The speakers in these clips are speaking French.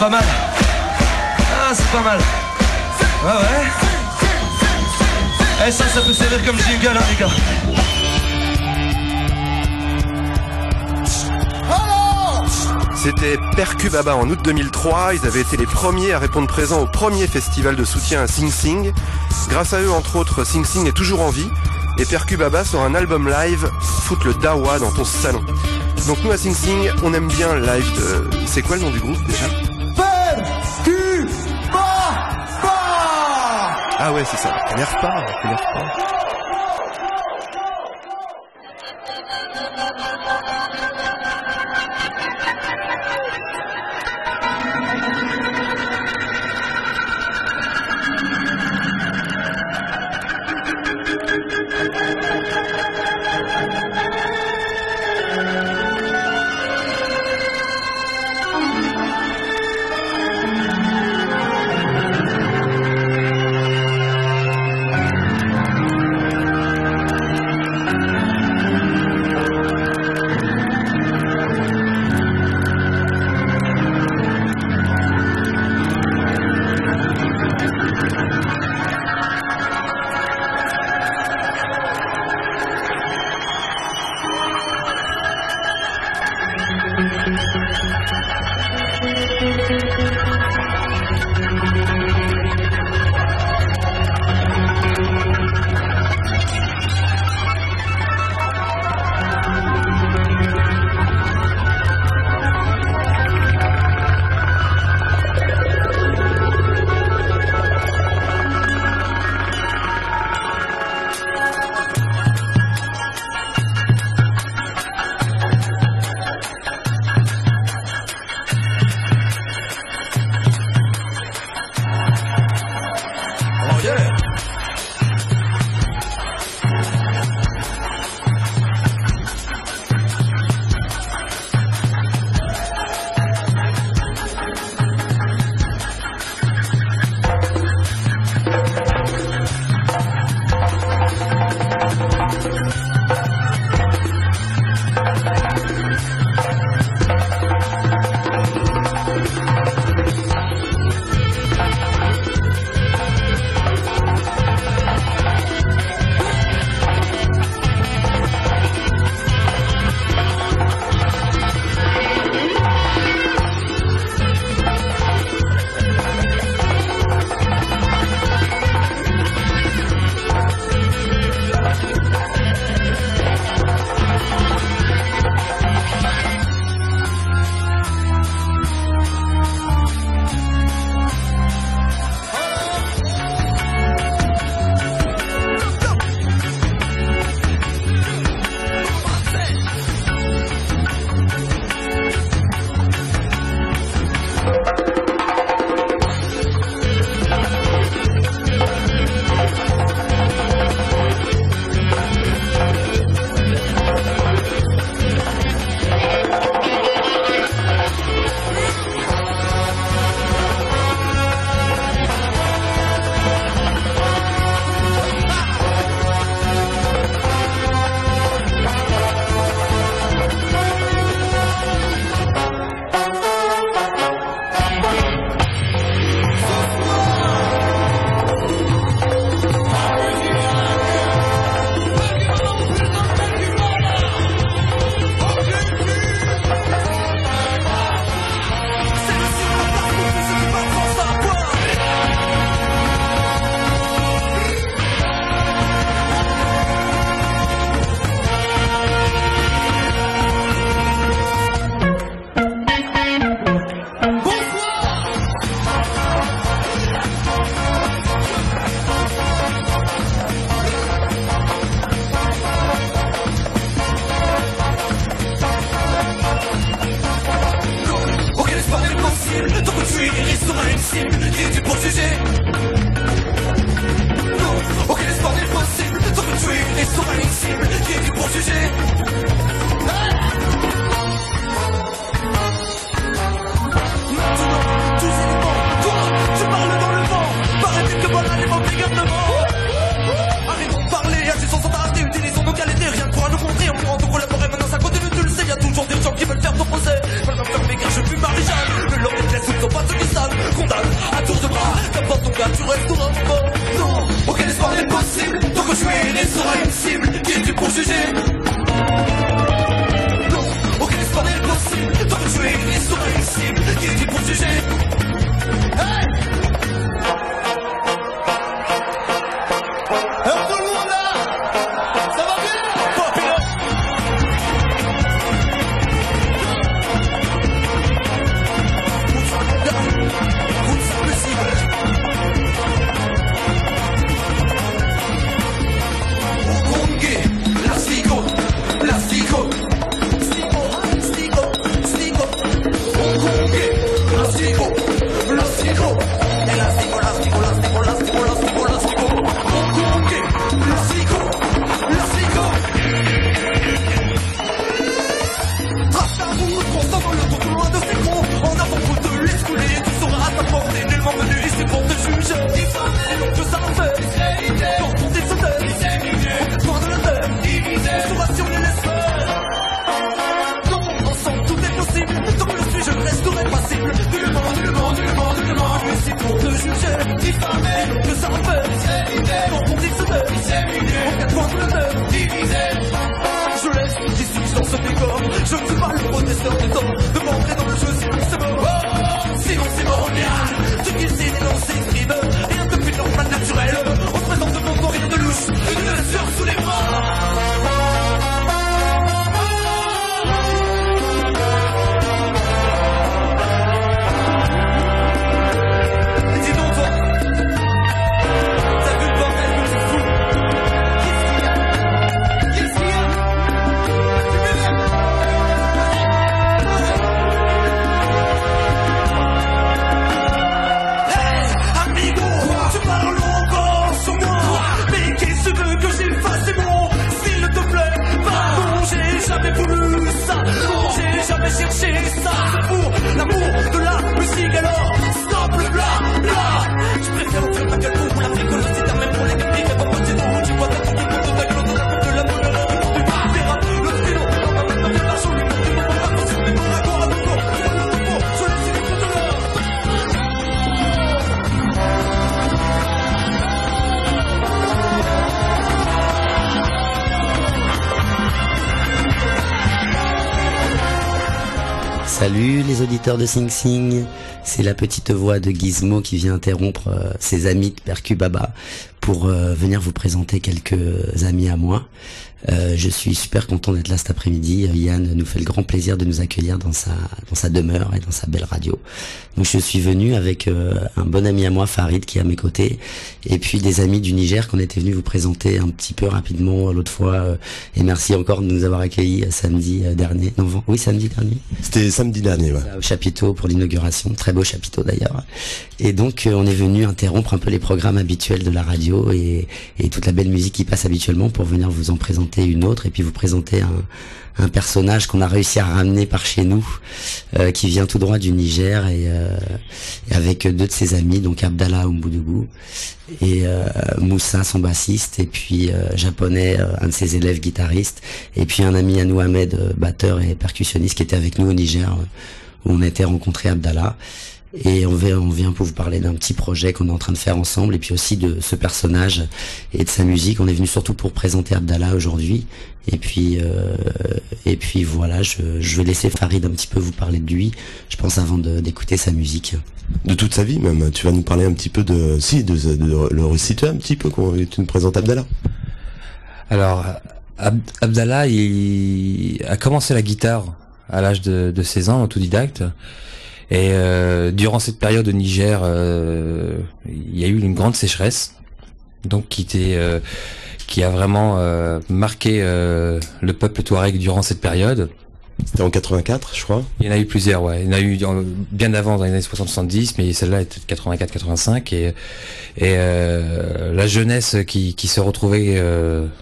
pas mal. Ah, c'est pas mal. Ouais, ouais. Eh, ça, ça peut servir comme jingle, hein, les gars. C'était Percubaba en août 2003. Ils avaient été les premiers à répondre présent au premier festival de soutien à Sing Sing. Grâce à eux, entre autres, Sing Sing est toujours en vie. Et Percubaba sort un album live, foutre le dawa dans ton salon. Donc nous à Sing Sing, on aime bien live de... C'est quoi le nom du groupe déjà? Ah ouais, c'est ça. T'énerve pas, t'énerve pas. 我走 Salut les auditeurs de Sing Sing, c'est la petite voix de Gizmo qui vient interrompre euh, ses amis de Percu Baba pour euh, venir vous présenter quelques amis à moi. Euh, je suis super content d'être là cet après-midi. Yann nous fait le grand plaisir de nous accueillir dans sa dans sa demeure et dans sa belle radio. Donc je suis venu avec un bon ami à moi, Farid, qui est à mes côtés, et puis des amis du Niger qu'on était venus vous présenter un petit peu rapidement l'autre fois. et merci encore de nous avoir accueillis samedi dernier. Non, oui, samedi dernier. C'était samedi dernier, ouais. Au chapiteau pour l'inauguration, très beau chapiteau d'ailleurs. Et donc on est venu interrompre un peu les programmes habituels de la radio et, toute la belle musique qui passe habituellement pour venir vous en présenter une autre et puis vous présenter un, personnage qu'on a réussi à ramener par chez nous, euh, qui vient tout droit du Niger euh, et, avec deux de ses amis, donc Abdallah Umbudugu et euh, Moussa son bassiste et puis japonais un de ses élèves guitaristes et puis un ami à Ahmed batteur et percussionniste qui était avec nous au Niger où on été rencontré Abdallah et on vient, on vient pour vous parler d'un petit projet qu'on est en train de faire ensemble et puis aussi de ce personnage et de sa musique. On est venu surtout pour présenter Abdallah aujourd'hui. Et puis, euh, et puis voilà, je, je, vais laisser Farid un petit peu vous parler de lui, je pense, avant d'écouter sa musique. De toute sa vie même. Tu vas nous parler un petit peu de... Si, de, le réciter un petit peu, quand tu nous présentes Abdallah. Alors, Abdallah, il a commencé la guitare à l'âge de, de 16 ans, autodidacte. Et euh, durant cette période au Niger, euh, il y a eu une grande sécheresse, donc qui était euh, qui a vraiment marqué le peuple touareg durant cette période. C'était en 84, je crois. Il y en a eu plusieurs, ouais. Il y en a eu bien avant, dans les années 60-70, mais celle-là était de 84-85. Et, et la jeunesse qui, qui se retrouvait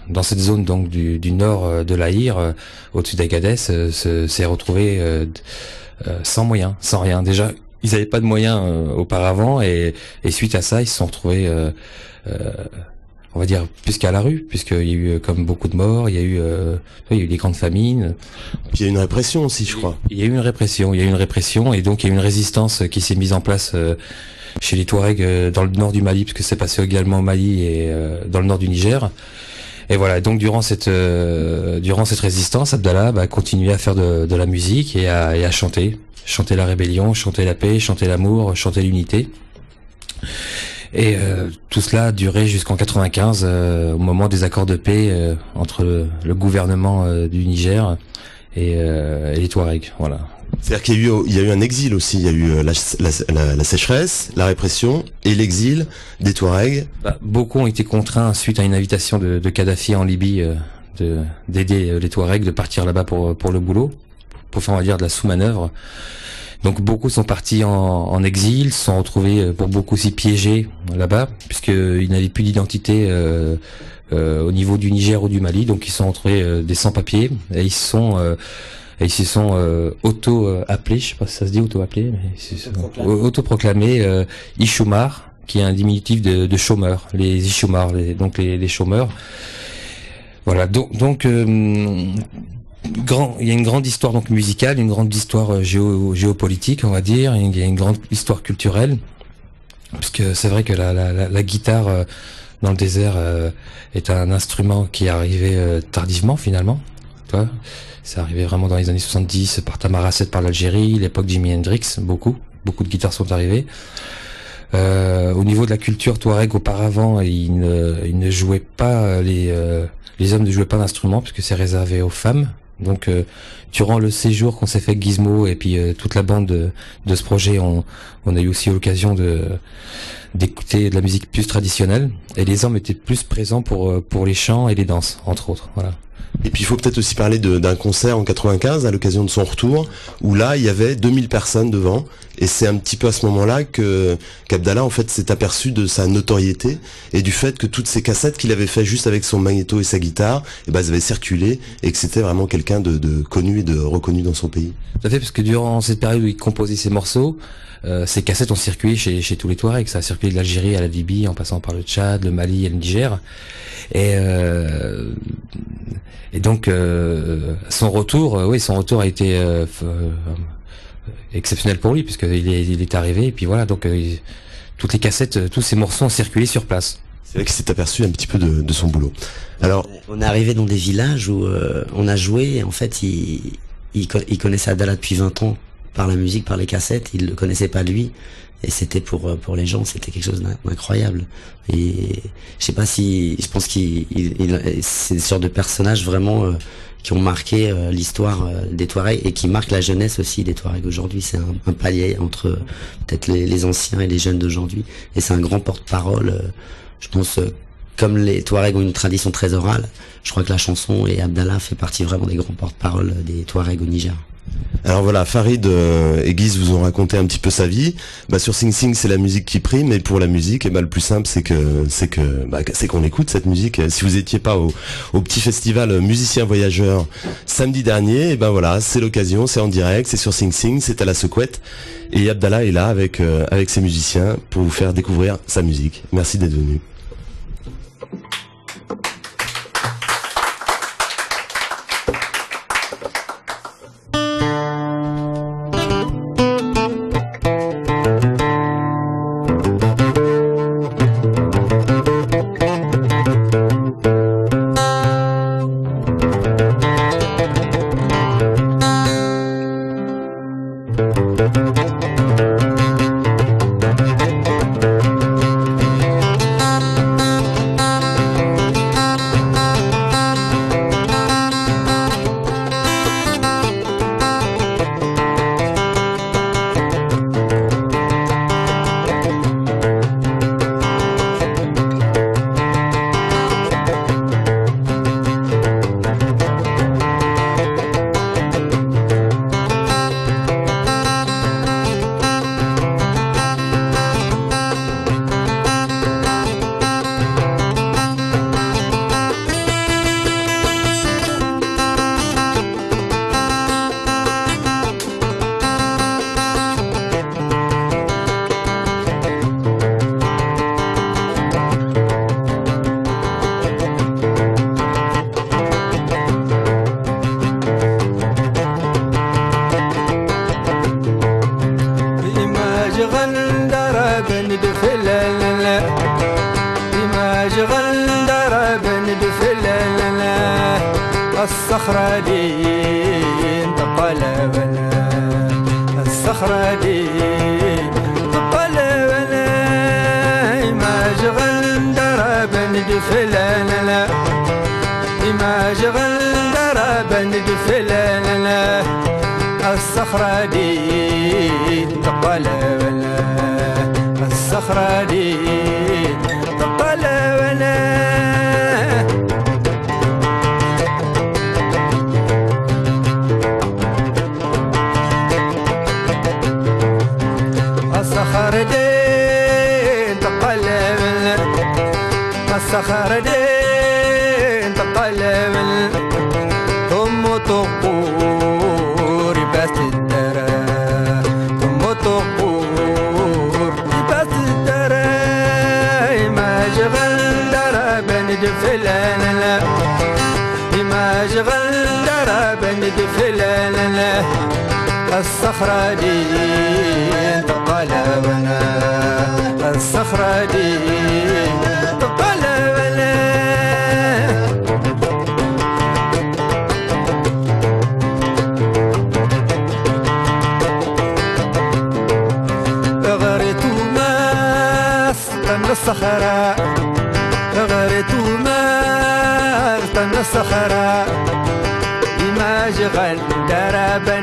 dans cette zone donc du, du nord de l'Aïr, au-dessus d'Agadez, s'est retrouvée euh, sans moyens, sans rien. Déjà, ils n'avaient pas de moyens euh, auparavant et, et, suite à ça, ils se sont retrouvés, euh, on va dire, plus qu'à la rue, puisqu'il y a eu comme beaucoup de morts, il y a eu, il y a eu des grandes famines. il y a eu une répression aussi, je crois. Il y a eu une répression, il y a eu une répression et donc il y a eu une résistance qui s'est mise en place chez les Touaregs dans le nord du Mali, puisque c'est passé également au Mali et dans le nord du Niger. Et voilà, donc durant cette euh, durant cette résistance, Abdallah bah, a continué à faire de, de la musique et à, et à, chanter, chanter la rébellion, chanter la paix, chanter l'amour, chanter l'unité. Et euh, tout cela a duré jusqu'en 95, euh, au moment des accords de paix entre le, gouvernement du Niger et, et les Touaregs. Voilà. C'est-à-dire qu'il y, a eu, un exil aussi, il y a eu euh, la, sécheresse, la répression et l'exil des Touaregs. Bah, beaucoup ont été contraints suite à une invitation de, Kadhafi en Libye euh, de d'aider euh, les Touaregs de partir là-bas pour pour le boulot, pour faire on va dire de la sous-manœuvre. Donc beaucoup sont partis en, exil, sont retrouvés pour beaucoup aussi piégés là-bas, puisqu'ils n'avaient plus d'identité au niveau du Niger ou du Mali, donc ils sont retrouvés des sans-papiers et ils sont Et ils se sont euh, auto-appelés, je sais pas si ça se dit auto-appelés, mais ils se sont auto-proclamés euh, Ishumar, qui est un diminutif de, de chômeurs, les Ishumar, les, donc les, les chômeurs. Voilà, donc, donc euh, grand, il y a une grande histoire donc musicale, une grande histoire euh, géo, géopolitique, on va dire, il y a une grande histoire culturelle, puisque c'est vrai que la, la, la, la guitare dans le désert euh, est un instrument qui est arrivé euh, tardivement finalement. Tu vois c'est arrivé vraiment dans les années 70 par Tamaracet par l'Algérie, l'époque Jimi Hendrix, beaucoup, beaucoup de guitares sont arrivées. Euh, au niveau de la culture touareg, auparavant, ils ne, ils ne jouaient pas les les hommes ne jouaient pas d'instruments puisque c'est réservé aux femmes. Donc euh, durant le séjour qu'on s'est fait Gizmo et puis euh, toute la bande de, ce projet, on, a eu aussi l'occasion d'écouter de la musique plus traditionnelle et les hommes étaient plus présents pour pour les chants et les danses entre autres. Voilà. Et puis il faut peut-être aussi parler d'un concert en 95 à l'occasion de son retour où là il y avait 2000 personnes devant et c'est un petit peu à ce moment-là que qu'Abdallah en fait s'est aperçu de sa notoriété et du fait que toutes ces cassettes qu'il avait fait juste avec son magnéto et sa guitare, et ben, elles avaient circulé et que c'était vraiment quelqu'un de, connu de reconnu dans son pays. Tout à fait parce que durant cette période où il composait ses morceaux, euh, ces cassettes ont circulé chez, tous les Touaregs. Ça a circulé de l'Algérie à la Libye, en passant par le Tchad, le Mali et le Niger. Et, euh, donc euh, son retour, oui, son retour a été exceptionnel pour lui puisqu'il est, est arrivé. Et puis voilà, donc toutes les cassettes, tous ces morceaux ont circulé sur place. C'est vrai qu'il s'est aperçu un petit peu de, de, son boulot. Alors, on est arrivé dans des villages où on a joué. En fait, il, il, il connaissait Abdallah depuis 20 ans par la musique, par les cassettes. Il le connaissait pas lui, et c'était pour pour les gens, c'était quelque chose d'incroyable. Et je sais pas si, je pense qu'il, c'est des sortes de personnages vraiment euh, qui ont marqué euh, l'histoire euh, des Touaregs et qui marquent la jeunesse aussi des Touaregs aujourd'hui. C'est un, un, palier entre peut-être les, les, anciens et les jeunes d'aujourd'hui. Et c'est un grand porte-parole. Je pense comme les Touaregs ont une tradition très orale, je crois que la chanson et Abdallah fait partie vraiment des grands porte-parole des Touaregs au Niger. Alors voilà, Farid euh, et Guise vous ont raconté un petit peu sa vie. Bah, sur Sing Sing, c'est la musique qui prime, et pour la musique, et bah, le plus simple, c'est que c'est que bah, c'est qu'on écoute cette musique. Si vous étiez pas au, petit festival Musiciens Voyageurs samedi dernier, et ben voilà, c'est l'occasion, c'est en direct, c'est sur Sing Sing, c'est à la secouette, et Abdallah est là avec euh, avec ses musiciens pour vous faire découvrir sa musique. Merci d'être venu.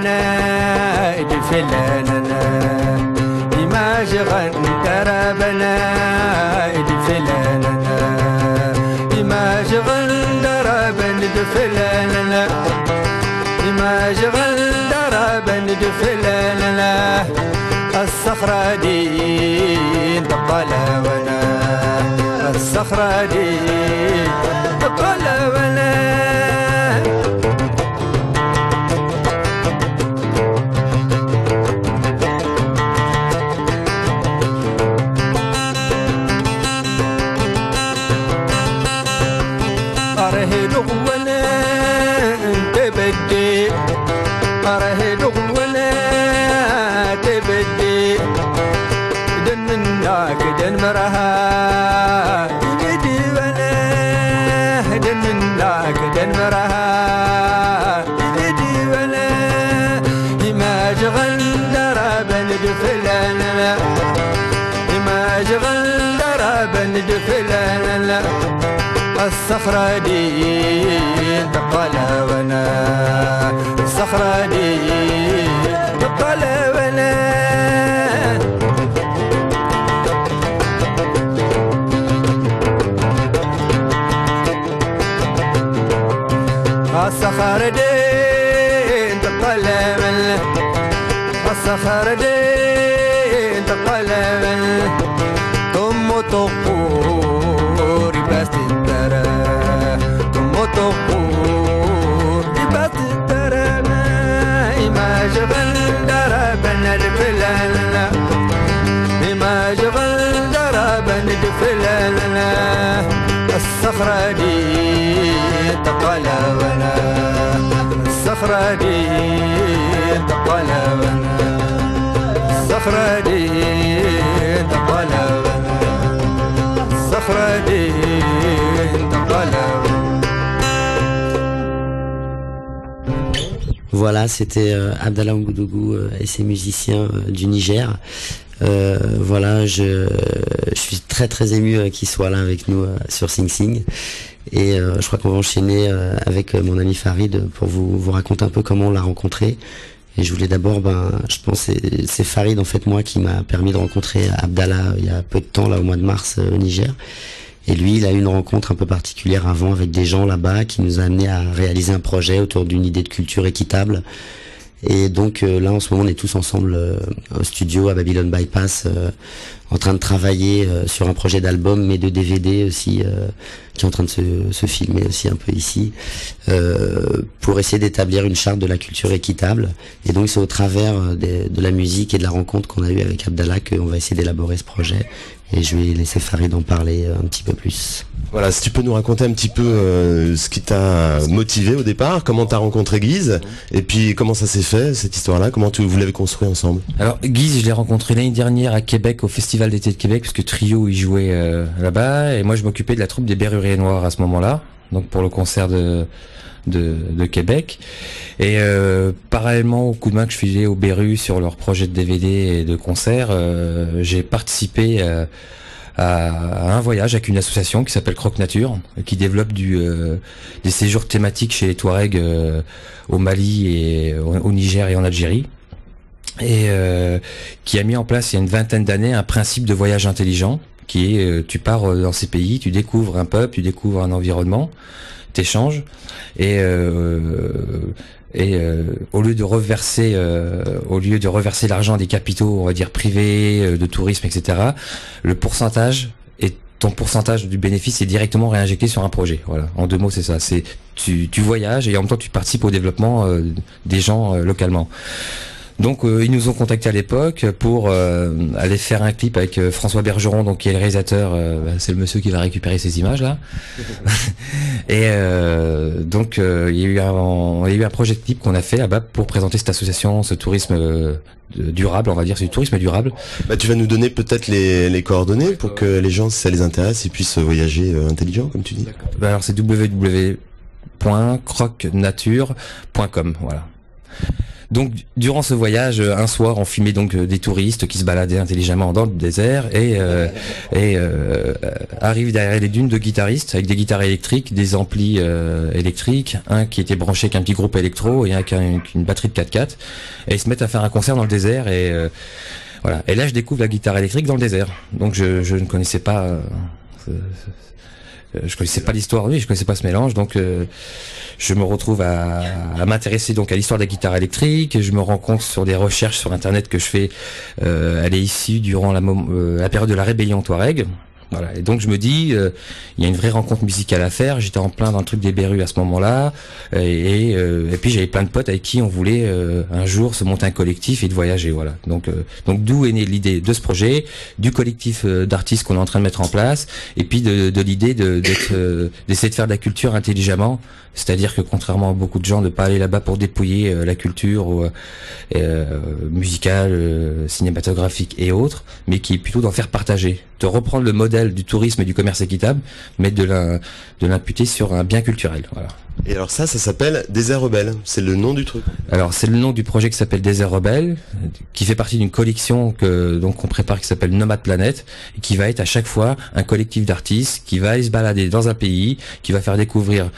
بنا ادفلاننا بماجغا دربنا ادفلاننا بماجغا دربا ادفلاننا بماجغا دربا ادفلاننا الصخرة دي قلبنا الصخرة دي قلبنا الصخرة دي تقلبنا الصخرة دي تقلبنا الصخرة دي تقلبنا الصخرة دي تقلبنا Voilà, c'était euh, Abdallah Ougoudogou euh, et ses musiciens euh, du Niger. Euh, voilà, je, je suis très très ému euh, qu'il soit là avec nous euh, sur Sing Sing. Et euh, je crois qu'on va enchaîner avec mon ami Farid pour vous, vous raconter un peu comment on l'a rencontré. Et je voulais d'abord, ben, je pense c'est- Farid en fait moi qui m'a permis de rencontrer Abdallah il y a peu de temps là au mois de mars au Niger. Et lui, il a eu une rencontre un peu particulière avant avec des gens là-bas qui nous a amené à réaliser un projet autour d'une idée de culture équitable. Et donc euh, là, en ce moment, on est tous ensemble euh, au studio à Babylon Bypass, euh, en train de travailler sur un projet d'album, mais de DVD aussi, qui est en train de se, se filmer aussi un peu ici, pour essayer d'établir une charte de la culture équitable. Et donc c'est au travers des- de la musique et de la rencontre qu'on a eue avec Abdallah qu'on va essayer d'élaborer ce projet. Et je vais laisser Farid en parler un petit peu plus. Voilà, si tu peux nous raconter un petit peu euh, ce qui t'a motivé au départ, comment t'as rencontré Guise, et puis comment ça s'est fait cette histoire-là, comment tu, vous l'avez construit ensemble. Alors Guise, je l'ai rencontré l'année dernière à Québec au Festival d'été de Québec puisque Trio il jouait euh, là-bas et moi je m'occupais de la troupe des Berruriers Noirs à ce moment-là, donc pour le concert de de, Québec. Et euh, parallèlement au coup de main que je filais au Berru sur leur projet de DVD et de concert, j'ai participé euh, à, un voyage avec une association qui s'appelle Croque Nature, qui développe euh, des séjours thématiques chez les Touaregs euh, au Mali et au, Niger et en Algérie. Et euh, qui a mis en place il y a une vingtaine d'années un principe de voyage intelligent qui est tu pars dans ces pays, tu découvres un peuple, tu découvres un environnement, t'échanges. Et et euh, au lieu de reverser euh, au lieu de reverser l'argent des capitaux, on va dire privés, euh, de tourisme, etc. Le pourcentage et ton pourcentage du bénéfice est directement réinjecté sur un projet. Voilà. En deux mots, c'est ça. C'est tu, tu voyages et en même temps tu participes au développement euh, des gens euh, localement. Donc euh, ils nous ont contacté à l'époque pour euh, aller faire un clip avec euh, François Bergeron, donc qui est le réalisateur, euh, bah, c'est le monsieur qui va récupérer ces images là. Et euh, donc euh, il y a eu un, il y a eu un projet de clip qu'on a fait là-bas pour présenter cette association, ce tourisme euh, durable, on va dire, c'est du tourisme durable. Bah, tu vas nous donner peut-être les, les coordonnées pour que les gens, si ça les intéresse, ils puissent voyager intelligent, comme tu dis. Bah, alors c'est www.crocnature.com, voilà. Donc durant ce voyage, euh, un soir, on filmait donc euh, des touristes qui se baladaient intelligemment dans le désert et euh, et euh, arrive derrière les dunes deux guitaristes avec des guitares électriques, des amplis euh, électriques, un qui était branché avec un petit groupe électro et un qui a une, batterie de 4x4 et ils se mettent à faire un concert dans le désert et euh, voilà. Et là, je découvre la guitare électrique dans le désert. Donc je, je ne connaissais pas. euh, ce- ce- euh, je connaissais pas l'histoire, oui, je connaissais pas ce mélange, donc euh, je me retrouve à, m'intéresser donc à l'histoire de la guitare électrique. Je me rends compte sur des recherches sur internet que je fais, euh, elle est durant la, euh, la période de la rébellion Touareg. Voilà. Et donc je me dis, euh, il y a une vraie rencontre musicale à faire. J'étais en plein dans le truc des Berus à ce moment-là, et, et, euh, et puis j'avais plein de potes avec qui on voulait euh, un jour se monter un collectif et de voyager. Voilà. Donc euh, donc d'où est née l'idée de ce projet, du collectif euh, d'artistes qu'on est en train de mettre en place, et puis de, de l'idée euh, d'essayer de faire de la culture intelligemment. C'est-à-dire que contrairement à beaucoup de gens, de pas aller là-bas pour dépouiller euh, la culture euh, euh, musicale, euh, cinématographique et autres, mais qui est plutôt d'en faire partager, de reprendre le modèle du tourisme et du commerce équitable, mais de l'im- de l'imputer sur un bien culturel. Voilà. Et alors ça, ça s'appelle Désert Rebelle. C'est le nom du truc. Alors c'est le nom du projet qui s'appelle Désert Rebelle, qui fait partie d'une collection que donc on prépare qui s'appelle Nomade Planète, et qui va être à chaque fois un collectif d'artistes qui va aller se balader dans un pays, qui va faire découvrir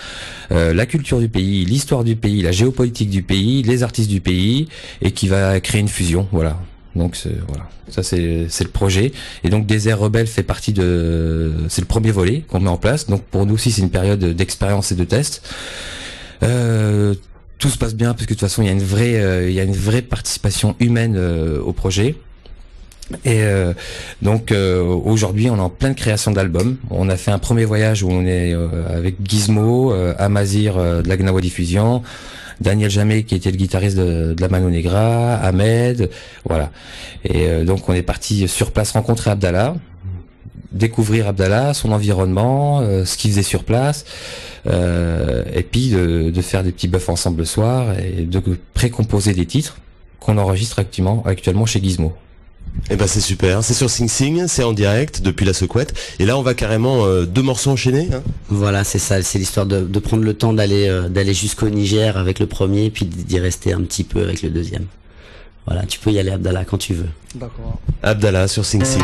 euh, la culture du pays, l'histoire du pays, la géopolitique du pays, les artistes du pays, et qui va créer une fusion. Voilà. Donc voilà, ça c'est le projet. Et donc Désert Rebelle fait partie de, c'est le premier volet qu'on met en place. Donc pour nous aussi c'est une période d'expérience et de test. Euh, tout se passe bien parce que de toute façon il y a une vraie, euh, il y a une vraie participation humaine euh, au projet. Et euh, donc euh, aujourd'hui on est en pleine création d'albums. On a fait un premier voyage où on est euh, avec Gizmo, Amazir de la Gnawa Diffusion, Daniel Jamet qui était le guitariste de, la Mano Negra, Ahmed, voilà. Et euh, donc on est parti sur place rencontrer Abdallah, découvrir Abdallah, son environnement, euh, ce qu'il faisait sur place, euh, et puis de, de faire des petits buffs ensemble le soir et de précomposer des titres qu'on enregistre actuellement, actuellement chez Gizmo. Eh ben c'est super. C'est sur Sing Sing, c'est en direct depuis la secouette. Et là, on va carrément euh, deux morceaux enchaînés. hein. Voilà, c'est ça, c'est l'histoire de, de prendre le temps d'aller euh, d'aller jusqu'au Niger avec le premier, puis d'y rester un petit peu avec le deuxième. Voilà, tu peux y aller Abdallah quand tu veux. D'accord. Abdallah sur Sing Sing.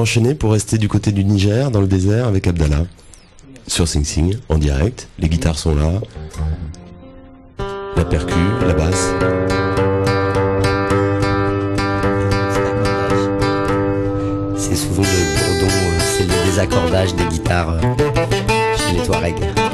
enchaîner pour rester du côté du Niger, dans le désert, avec Abdallah, sur Sing Sing, en direct. Les guitares sont là, la percu, la basse. C'est souvent le bourdon, euh, c'est le désaccordage des guitares euh, chez les Touaregs.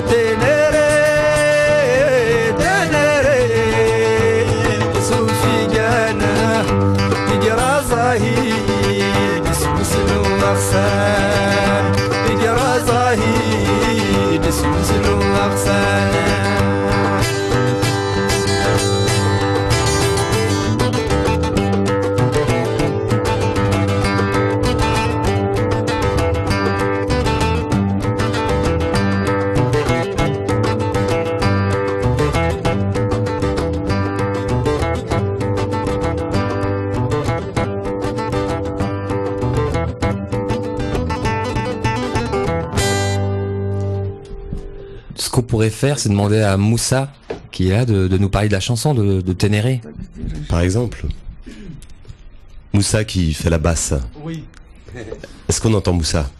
para pourrait faire, c'est demander à Moussa, qui est là, de, de nous parler de la chanson de, de Ténéré. Par exemple. Moussa qui fait la basse. Oui, Est-ce qu'on entend Moussa?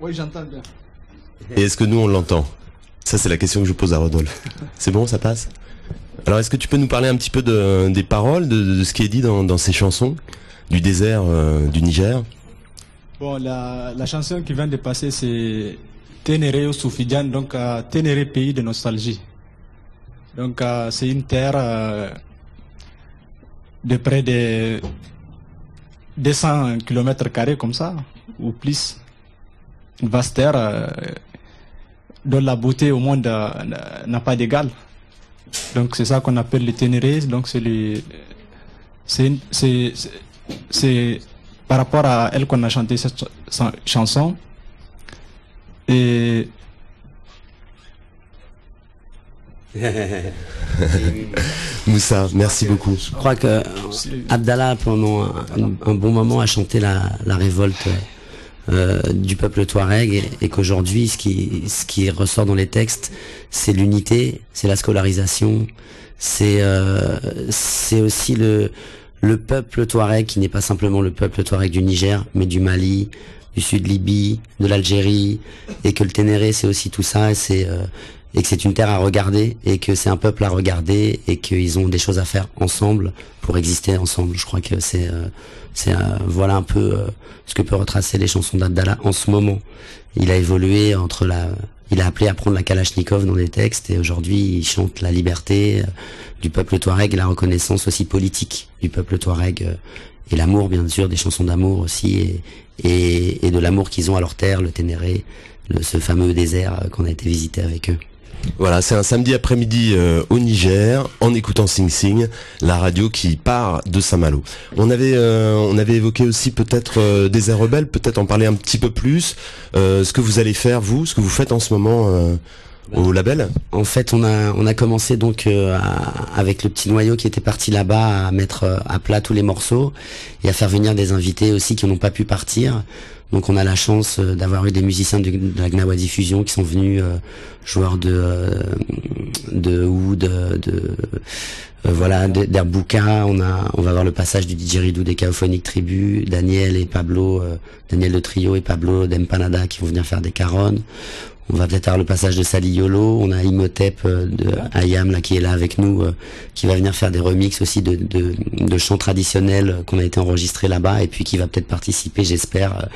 Oui, j'entends bien. Et est-ce que nous on l'entend? Ça c'est la question que je pose à Rodolphe. C'est bon, ça passe? Alors est-ce que tu peux nous parler un petit peu de, des paroles, de, de ce qui est dit dans, dans ces chansons? Du désert euh, du Niger? Bon, la, la chanson qui vient de passer, c'est Ténéré au Soufidiane, donc euh, Ténéré, pays de nostalgie. Donc euh, c'est une terre euh, de près de 200 km carrés comme ça, ou plus. Une vaste terre dont la beauté au monde n'a- pas d'égal. Donc c'est ça qu'on appelle le Ténéré. Donc c'est c'est, par rapport à elle qu'on a chanté cette chanson. Et Moussa, merci beaucoup. Je crois que Abdallah, pendant un, un bon moment, a chanté la, la révolte euh, du peuple touareg et, et qu'aujourd'hui, ce qui, ce qui ressort dans les textes, c'est l'unité, c'est la scolarisation, c'est euh, aussi le, le peuple touareg qui n'est pas simplement le peuple touareg du Niger, mais du Mali, du sud Libye, de l'Algérie, et que le Ténéré c'est aussi tout ça, et c'est euh, que c'est une terre à regarder, et que c'est un peuple à regarder, et qu'ils ont des choses à faire ensemble pour exister ensemble. Je crois que c'est euh, c'est euh, voilà un peu ce que peut retracer les chansons d'Abdallah en ce moment. Il a évolué entre la il a appelé à prendre la Kalachnikov dans des textes et aujourd'hui il chante la liberté du peuple touareg, la reconnaissance aussi politique du peuple touareg et l'amour bien sûr, des chansons d'amour aussi et, et, de l'amour qu'ils ont à leur terre, le Ténéré, ce fameux désert qu'on a été visiter avec eux. Voilà, c'est un samedi après-midi euh, au Niger, en écoutant Sing Sing, la radio qui part de Saint-Malo. On avait, euh, on avait évoqué aussi peut-être euh, des airs rebelles, peut-être en parler un petit peu plus. ce que vous allez faire vous, ce que vous faites en ce moment au label En fait, on a on a commencé donc euh, avec le petit noyau qui était parti là-bas à mettre euh, à plat tous les morceaux et à faire venir des invités aussi qui n'ont pas pu partir. Donc on a la chance euh, d'avoir eu des musiciens de, la Gnawa Diffusion qui sont venus, joueurs de de oud, de, de voilà d'Herbouka. On a on va avoir le passage du DJ Ridou des Chaophonic Tribu, Daniel et Pablo, Daniel de Trio et Pablo d'Empanada qui vont venir faire des caronnes. On va peut-être avoir le passage de Sali Yolo. On a Imhotep euh, de Ayam là qui est là avec nous, euh, qui va venir faire des remixes aussi de, de, chants traditionnels qu'on a été enregistrés là-bas et puis qui va peut-être participer, j'espère,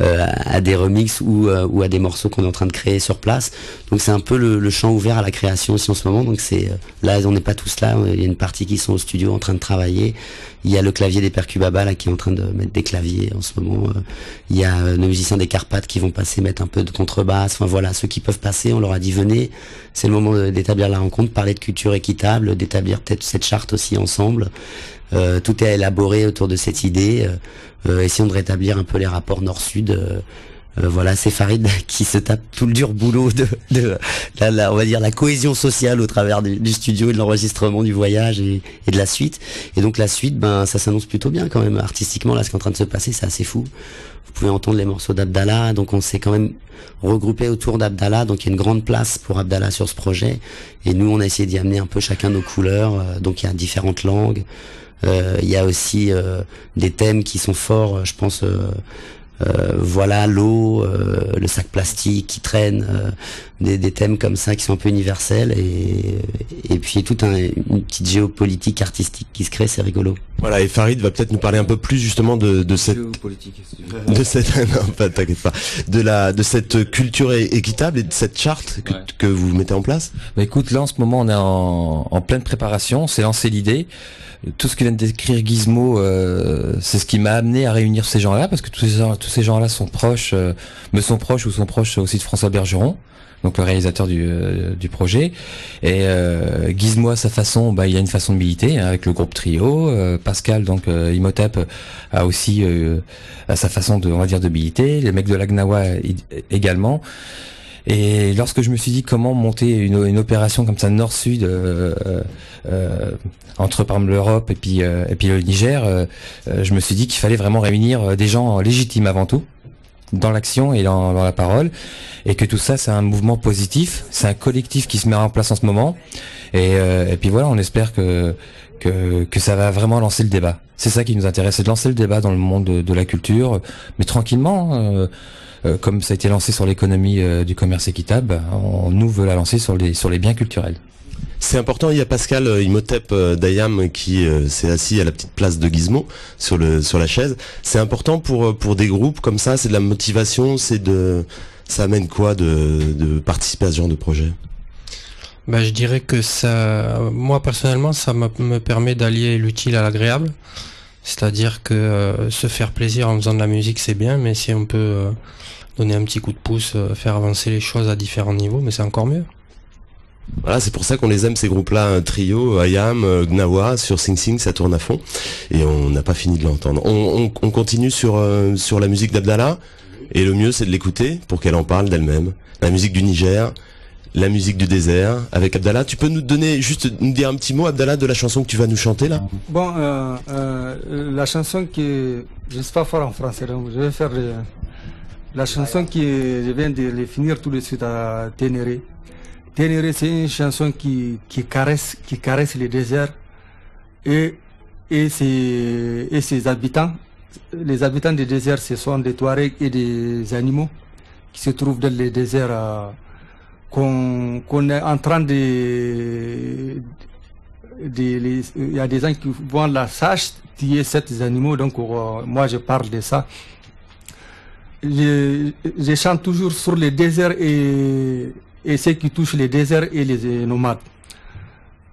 euh, à des remixes ou, ou à des morceaux qu'on est en train de créer sur place. Donc c'est un peu le, champ ouvert à la création aussi en ce moment. Donc c'est là, on n'est pas tous là. Il y a une partie qui sont au studio en train de travailler. Il y a le clavier des Percubaba là qui est en train de mettre des claviers en ce moment. Il y a nos musiciens des Carpates qui vont passer mettre un peu de contrebasse. Enfin voilà, ceux qui peuvent passer, on leur a dit venez, c'est le moment d'établir la rencontre, parler de culture équitable, d'établir peut-être cette charte aussi ensemble. Euh, tout est élaboré autour de cette idée. Euh, euh, essayons de rétablir un peu les rapports nord-sud. Voilà, c'est Farid qui se tape tout le dur boulot de, la, on va dire la cohésion sociale au travers du, studio et de l'enregistrement du voyage et, de la suite. Et donc la suite, ben ça s'annonce plutôt bien quand même artistiquement là, ce qui est en train de se passer, c'est assez fou. Vous pouvez entendre les morceaux d'Abdallah, donc on s'est quand même regroupé autour d'Abdallah, donc il y a une grande place pour Abdallah sur ce projet. Et nous, on a essayé d'y amener un peu chacun nos couleurs, euh, donc il y a différentes langues. Euh, il y a aussi euh, des thèmes qui sont forts, je pense, euh, voilà l'eau, euh, le sac plastique qui traîne, euh, des, des, thèmes comme ça qui sont un peu universels et, et puis tout un, une petite géopolitique artistique qui se crée, c'est rigolo. Voilà et Farid va peut-être nous parler un peu plus justement de, de cette de cette non pas t'inquiète pas de la de cette culture équitable et de cette charte que, que vous mettez en place? Bah écoute là en ce moment on est en, en pleine préparation, on s'est lancé l'idée tout ce que vient de décrire Gizmo, euh, c'est ce qui m'a amené à réunir ces gens-là, parce que tous ces, gens-là sont proches, euh, me sont proches ou sont proches aussi de François Bergeron, donc le réalisateur du, euh, du projet. Et Gizmo à sa façon, bah, il a une façon de militer hein, avec le groupe Trio. Pascal, donc Imhotep, a aussi à sa façon de, on va dire, de militer. Les mecs de l'Agnawa également. Et lorsque je me suis dit comment monter une, une opération comme ça nord-sud euh, euh, entre par exemple l'Europe et puis euh, et puis le Niger, euh, euh, je me suis dit qu'il fallait vraiment réunir des gens légitimes avant tout dans l'action et dans, dans, la parole et que tout ça c'est un mouvement positif, c'est un collectif qui se met en place en ce moment et, et puis voilà on espère que, que que ça va vraiment lancer le débat. C'est ça qui nous intéresse, c'est de lancer le débat dans le monde de, de la culture, mais tranquillement. Euh, comme ça a été lancé sur l'économie euh, du commerce équitable, on nous veut la lancer sur les, sur les biens culturels. C'est important, il y a Pascal euh, Imhotep Dayam qui s'est assis à la petite place de Gizmo sur le sur la chaise. C'est important pour pour des groupes comme ça, c'est de la motivation, c'est de ça amène quoi de, de participer à ce genre de projet? Ben, je dirais que ça moi personnellement ça me permet d'allier l'utile à l'agréable. C'est-à-dire que se faire plaisir en faisant de la musique c'est bien, mais si on peut donner un petit coup de pouce, euh, faire avancer les choses à différents niveaux, mais c'est encore mieux. Voilà, c'est pour ça qu'on les aime ces groupes-là, Trio, Ayam, euh, Gnawa, sur Sing Sing, ça tourne à fond, et on n'a pas fini de l'entendre. On, continue euh, sur la musique d'Abdallah, et le mieux c'est de l'écouter pour qu'elle en parle d'elle-même. La musique du Niger, la musique du désert, avec Abdallah. Tu peux nous donner juste nous dire un petit mot, Abdallah, de la chanson que tu vas nous chanter là? Bon, la chanson qui, je ne sais pas fort en français, je vais faire la chanson qui je viens de finir tout de suite à Ténéré. Ténéré, c'est une chanson qui, qui caresse, qui caresse le désert et, et ses, habitants. les habitants des déserts, ce sont des Touaregs et des animaux qui se trouvent dans les déserts euh, qu'on est en train de... Il y a des gens qui vont la sage tuer ces animaux, donc euh, moi je parle de ça. Je, chante toujours sur les déserts et, ceux qui touchent les déserts et les nomades.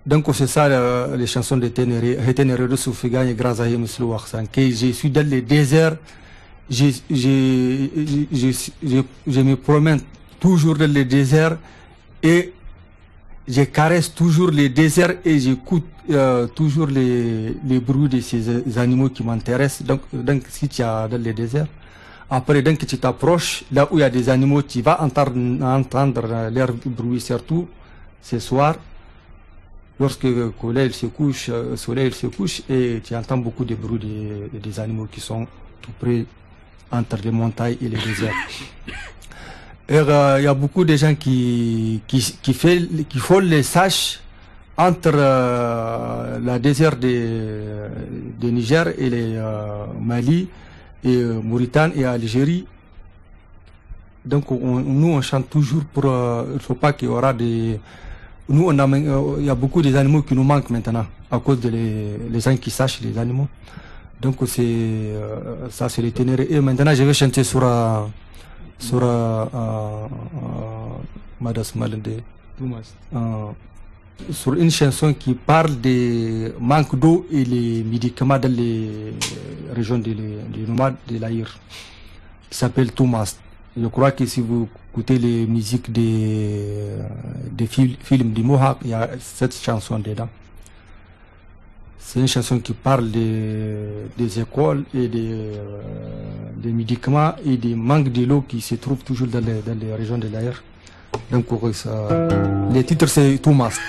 Donc c'est ça euh, les chansons de Ténéré, Ténéré de Soufigan et Grazaï que je suis dans les déserts, je, je, je, je me promène toujours dans les déserts et je caresse toujours les déserts et j'écoute euh, toujours les, les bruits de ces animaux qui m'intéressent. Donc, donc si tu es dans les déserts, après, dès que tu t'approches, là où il y a des animaux, tu vas entendre, entendre leur bruit, surtout ce soir, lorsque le soleil se couche, euh, le soleil se couche, et tu entends beaucoup de bruits des, des animaux qui sont tout près entre les montagnes et les déserts. Euh, il y a beaucoup de gens qui, qui, font les sages entre euh, la désert de, Niger et les euh, Mali et Mauritanie et Algérie. Donc on- nous on chante toujours pour il faut pas qu'il y aura des nous on a il y a beaucoup des animaux qui nous manquent maintenant à cause de les, gens qui sachent les animaux. Donc c'est ça c'est les Ténéré. Et maintenant je vais chanter sur sur euh, euh, Madas Malende. Euh, sur une chanson qui parle des manque d'eau et les médicaments dans les régions des de nomades de l'Aïr, qui s'appelle Toumas. Je crois que si vous écoutez les musiques des, des fil- films du Mohawk, il y a cette chanson dedans. C'est une chanson qui parle des, écoles et des, euh, des médicaments et des manques de l'eau qui se trouvent toujours dans les, dans les régions de euh, ça, le titre c'est Toumas.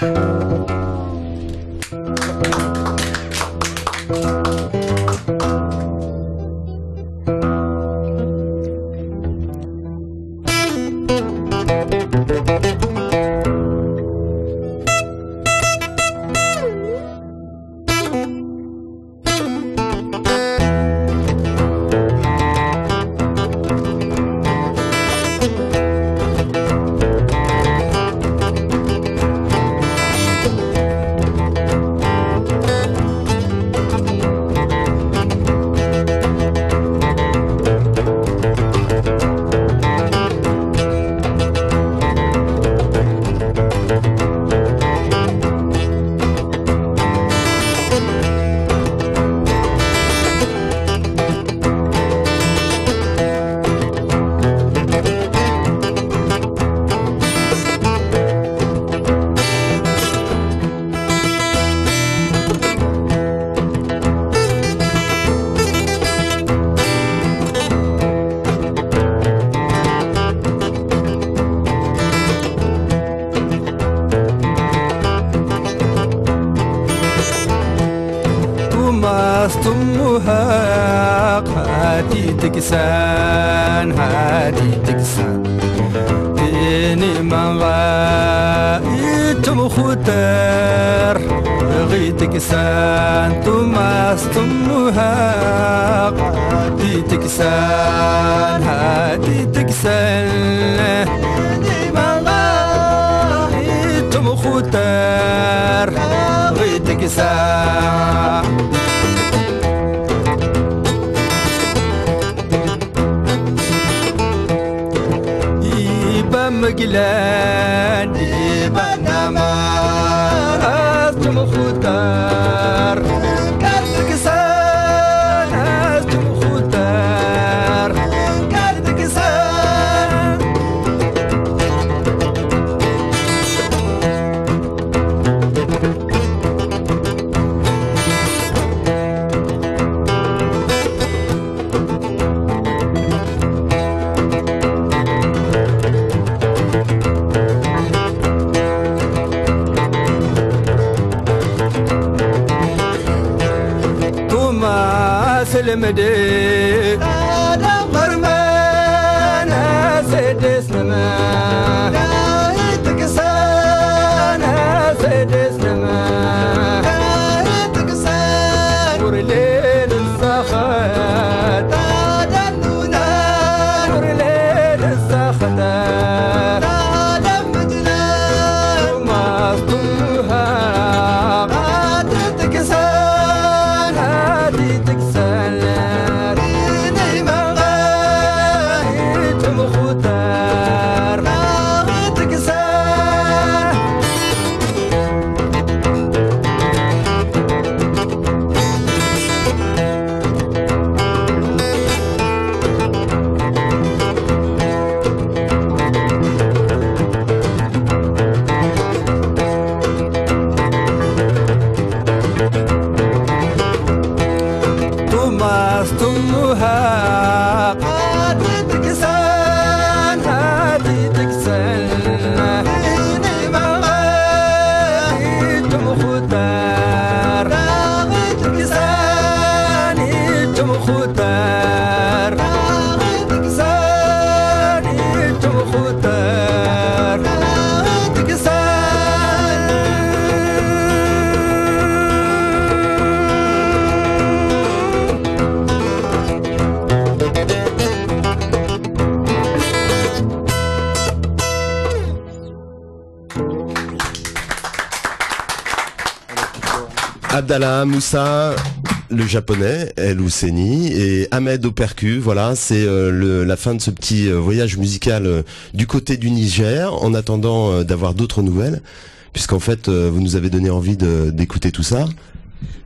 Moussa, le japonais, El Housseni, et Ahmed au percu. Voilà, c'est euh, la fin de ce petit euh, voyage musical euh, du côté du Niger, en attendant d'avoir d'autres nouvelles, puisqu'en fait, vous nous avez donné envie d'écouter tout ça.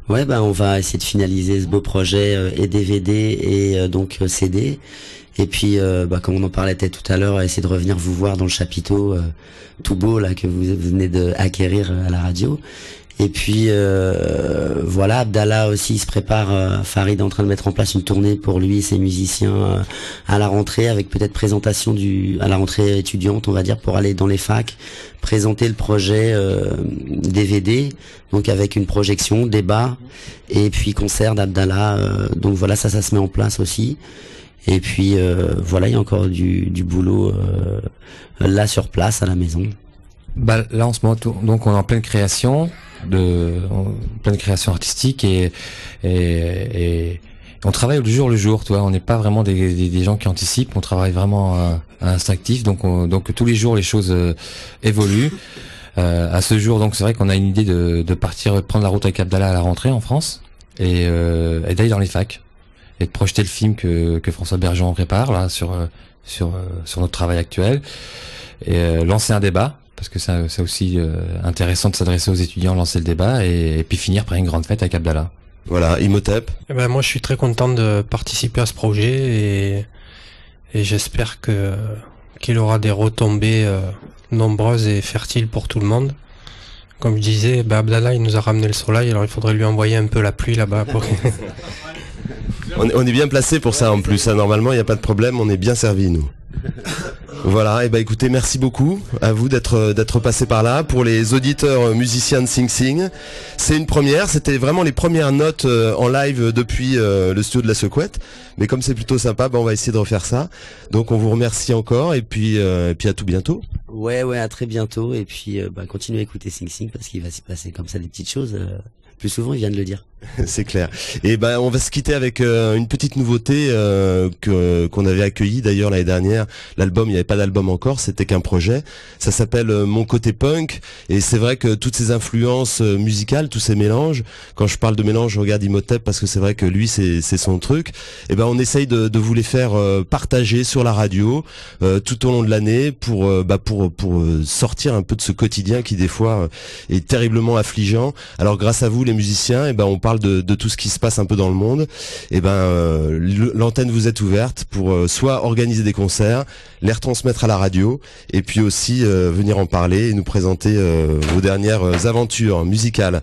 Ouais, bah on va essayer de finaliser ce beau projet et DVD et donc CD. Et puis, bah, comme on en parlait tout à l'heure, essayer de revenir vous voir dans le chapiteau tout beau là que vous venez de acquérir à la radio. Et puis euh, voilà, Abdallah aussi se prépare. Euh, Farid est en train de mettre en place une tournée pour lui et ses musiciens euh, à la rentrée, avec peut-être présentation du à la rentrée étudiante, on va dire, pour aller dans les facs, présenter le projet DVD, donc avec une projection, débat et puis concert d'Abdallah. donc voilà, ça, ça se met en place aussi. Et puis voilà, il y a encore du, du boulot là sur place à la maison. Bah, là en ce moment, donc on est en pleine création de pleine création artistique et, et, on travaille du jour le jour, tu. On n'est pas vraiment des, des, gens qui anticipent, on travaille vraiment euh, instinctif. Donc, donc tous les jours les choses euh, évoluent. Euh, à ce jour, donc c'est vrai qu'on a une idée de, de partir prendre la route avec Abdallah à la rentrée en France et, euh, et d'aller dans les facs et de projeter le film que, que François Bergeon prépare là sur sur sur notre travail actuel et lancer un débat parce que c'est aussi euh, intéressant de s'adresser aux étudiants, lancer le débat et, puis finir par une grande fête avec Abdallah. Voilà, Imhotep. Eh ben moi, je suis très content de participer à ce projet et, et j'espère que qu'il aura des retombées euh, nombreuses et fertiles pour tout le monde. Comme je disais, ben Abdallah, il nous a ramené le soleil, alors il faudrait lui envoyer un peu la pluie là-bas. Pour... on, est bien placé pour ça en plus. Hein. Normalement, il n'y a pas de problème, on est bien servi nous. Voilà, et bah écoutez, merci beaucoup à vous d'être d'être passé par là. Pour les auditeurs musiciens de Sing Sing, c'est une première. C'était vraiment les premières notes euh, en live depuis euh, le studio de la Secouette. Mais comme c'est plutôt sympa, bah on va essayer de refaire ça. Donc on vous remercie encore et puis euh, à tout bientôt. Ouais, ouais, à très bientôt et puis bah continuez à écouter Sing Sing parce qu'il va s'y passer comme ça des petites choses plus souvent, il vient de le dire. C'est clair. Et ben, on va se quitter avec euh, une petite nouveauté euh, que qu'on avait accueillie d'ailleurs l'année dernière. L'album, il n'y avait pas d'album encore, c'était qu'un projet. Ça s'appelle euh, Mon côté punk. Et c'est vrai que toutes ces influences musicales, tous ces mélanges. Quand je parle de mélange, je regarde Imhotep parce que c'est vrai que lui, c'est son truc. Et ben, on essaye de, de vous les faire partager sur la radio tout au long de l'année pour bah pour pour sortir un peu de ce quotidien qui des fois est terriblement affligeant. Alors grâce à vous les musiciens, et ben on parle de, tout ce qui se passe un peu dans le monde. Et eh ben euh, l'antenne vous est ouverte pour euh, soit organiser des concerts, les retransmettre à la radio, et puis aussi euh, venir en parler et nous présenter vos dernières aventures musicales.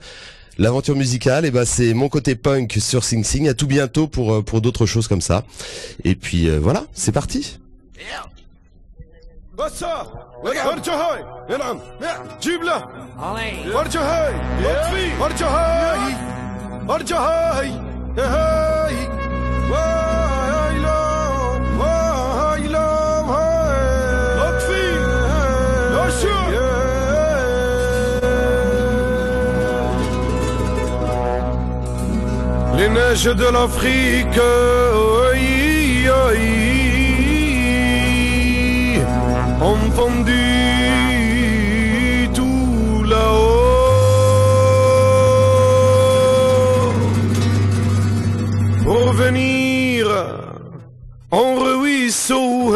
L'aventure musicale, et eh ben c'est mon côté punk sur Sing Sing. À tout bientôt pour pour d'autres choses comme ça. Et puis voilà, c'est parti. بسا ورجع هاي ينعم جيب له ورجع هاي لطفي ورجع هاي ورجع هاي هاي واي لو واي لو هاي لطفي لوشو Les neiges de l'Afrique, aïe, aïe. entendu pour venir en ruisseau.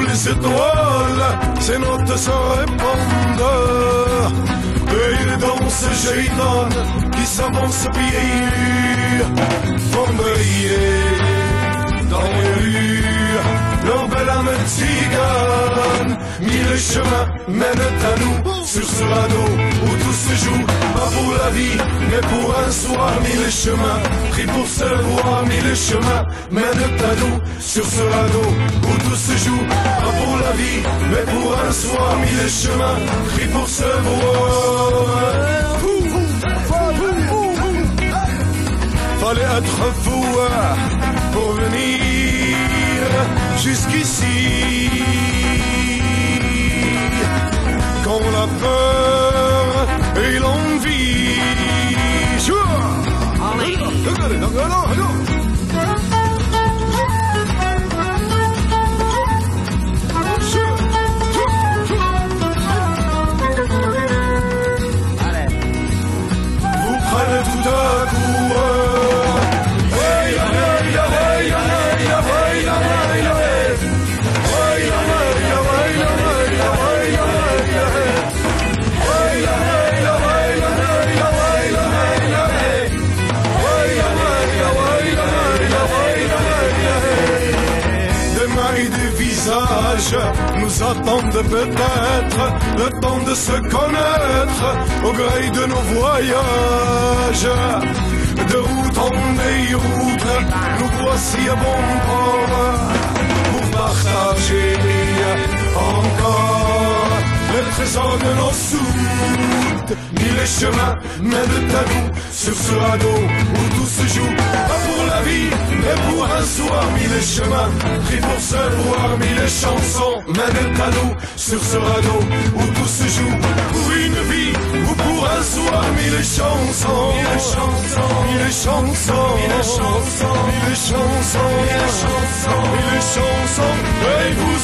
Sous les étoiles, ces notes se répandent. Et il danse Shaitan qui s'avance pieds nus, font dans les rues. Nos belles âmes tziganes, mille chemins mènent à nous sur ce radeau où tout se joue, pas pour la vie, mais pour un soir, mille chemins, pris pour se voir, mille chemins, mène ta nous sur ce radeau où tout se joue. Pas pour la vie, mais pour un soir, mille chemins, pris pour se voir. Fallait être fou hein, pour venir jusqu'ici. l'on a peur et l'envie. Sure. Ah Ollie. Attendent peut-être le temps de se connaître au gré de nos voyages. De route en déroute, nous voici à bon port pour partager encore trésor de nos soutes. Mille chemins mènent à nous sur ce radeau où tout se joue. Pas pour la vie, mais pour un soir. Mille chemins pris pour se voir. Mille chansons mènent à nous sur ce radeau où tout se joue. Pour une vie ou pour un soir. Mille chansons, mille chansons, mille chansons, mille chansons, mille chansons, mille chansons, mille chansons. Et vous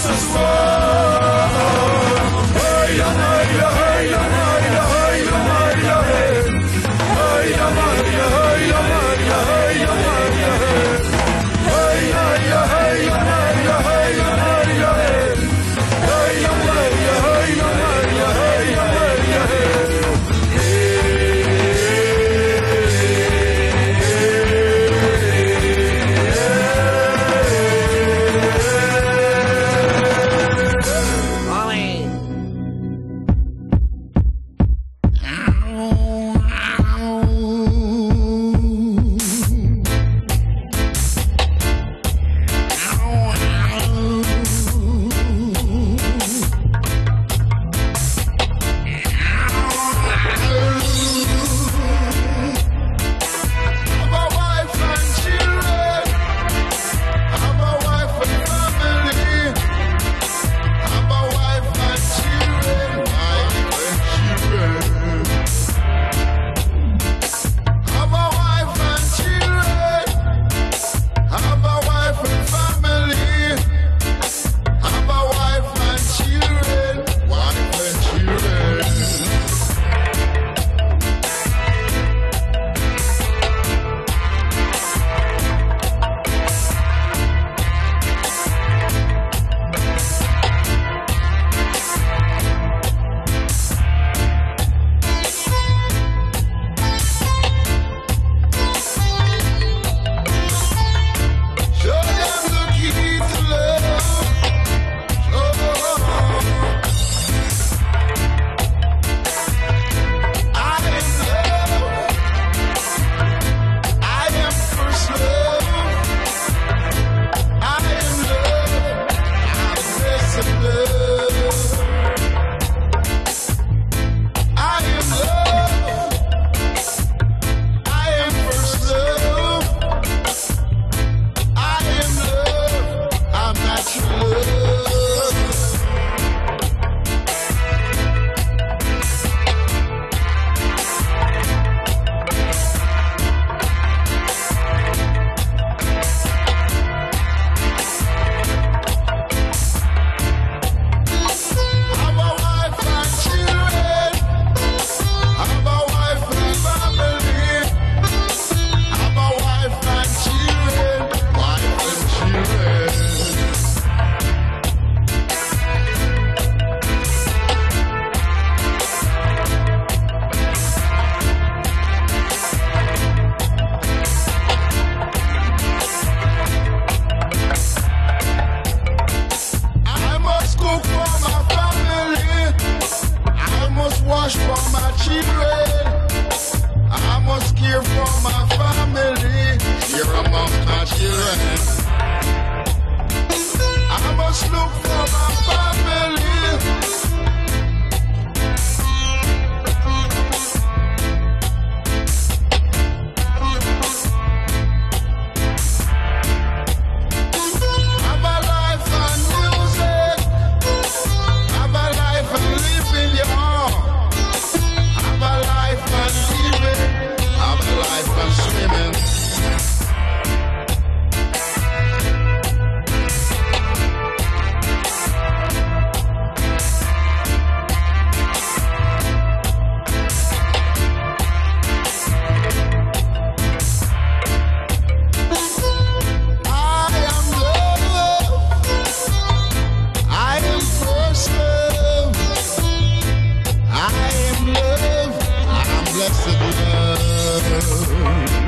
blessed love.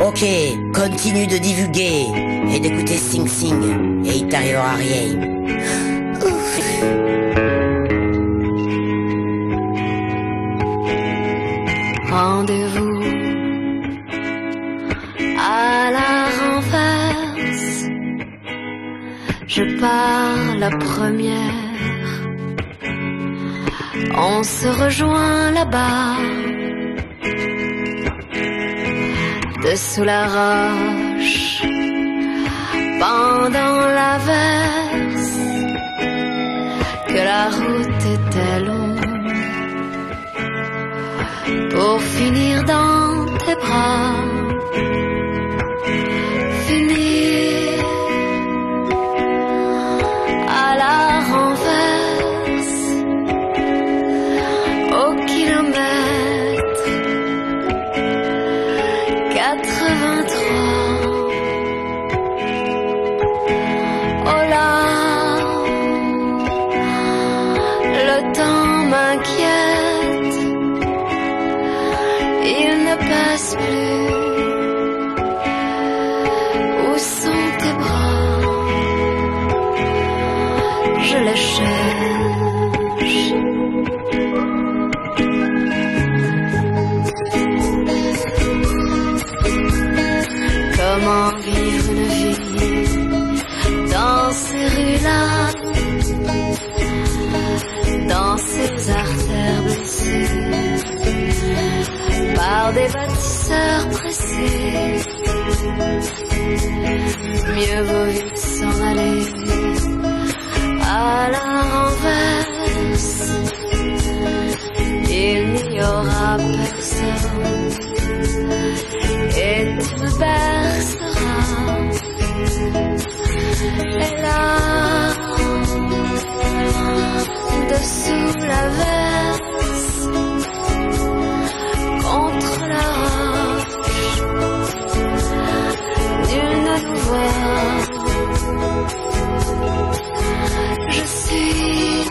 Ok, continue de divulguer et d'écouter Sing Sing, et il t'arrivera rien. Rendez-vous à la renverse. Je pars la première. On se rejoint là-bas. sous la roche. Pendant Oh. Là, le temps m'inquiète, il ne passe plus. heures. Mieux vaut vite s'en aller à la renverse. Il n'y aura personne et tu me berceras. Et là, dessous. Je suis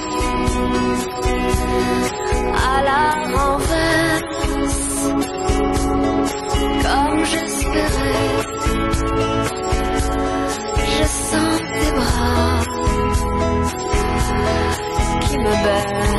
à la renverse, comme j'espérais. Je sens tes bras qui me baissent.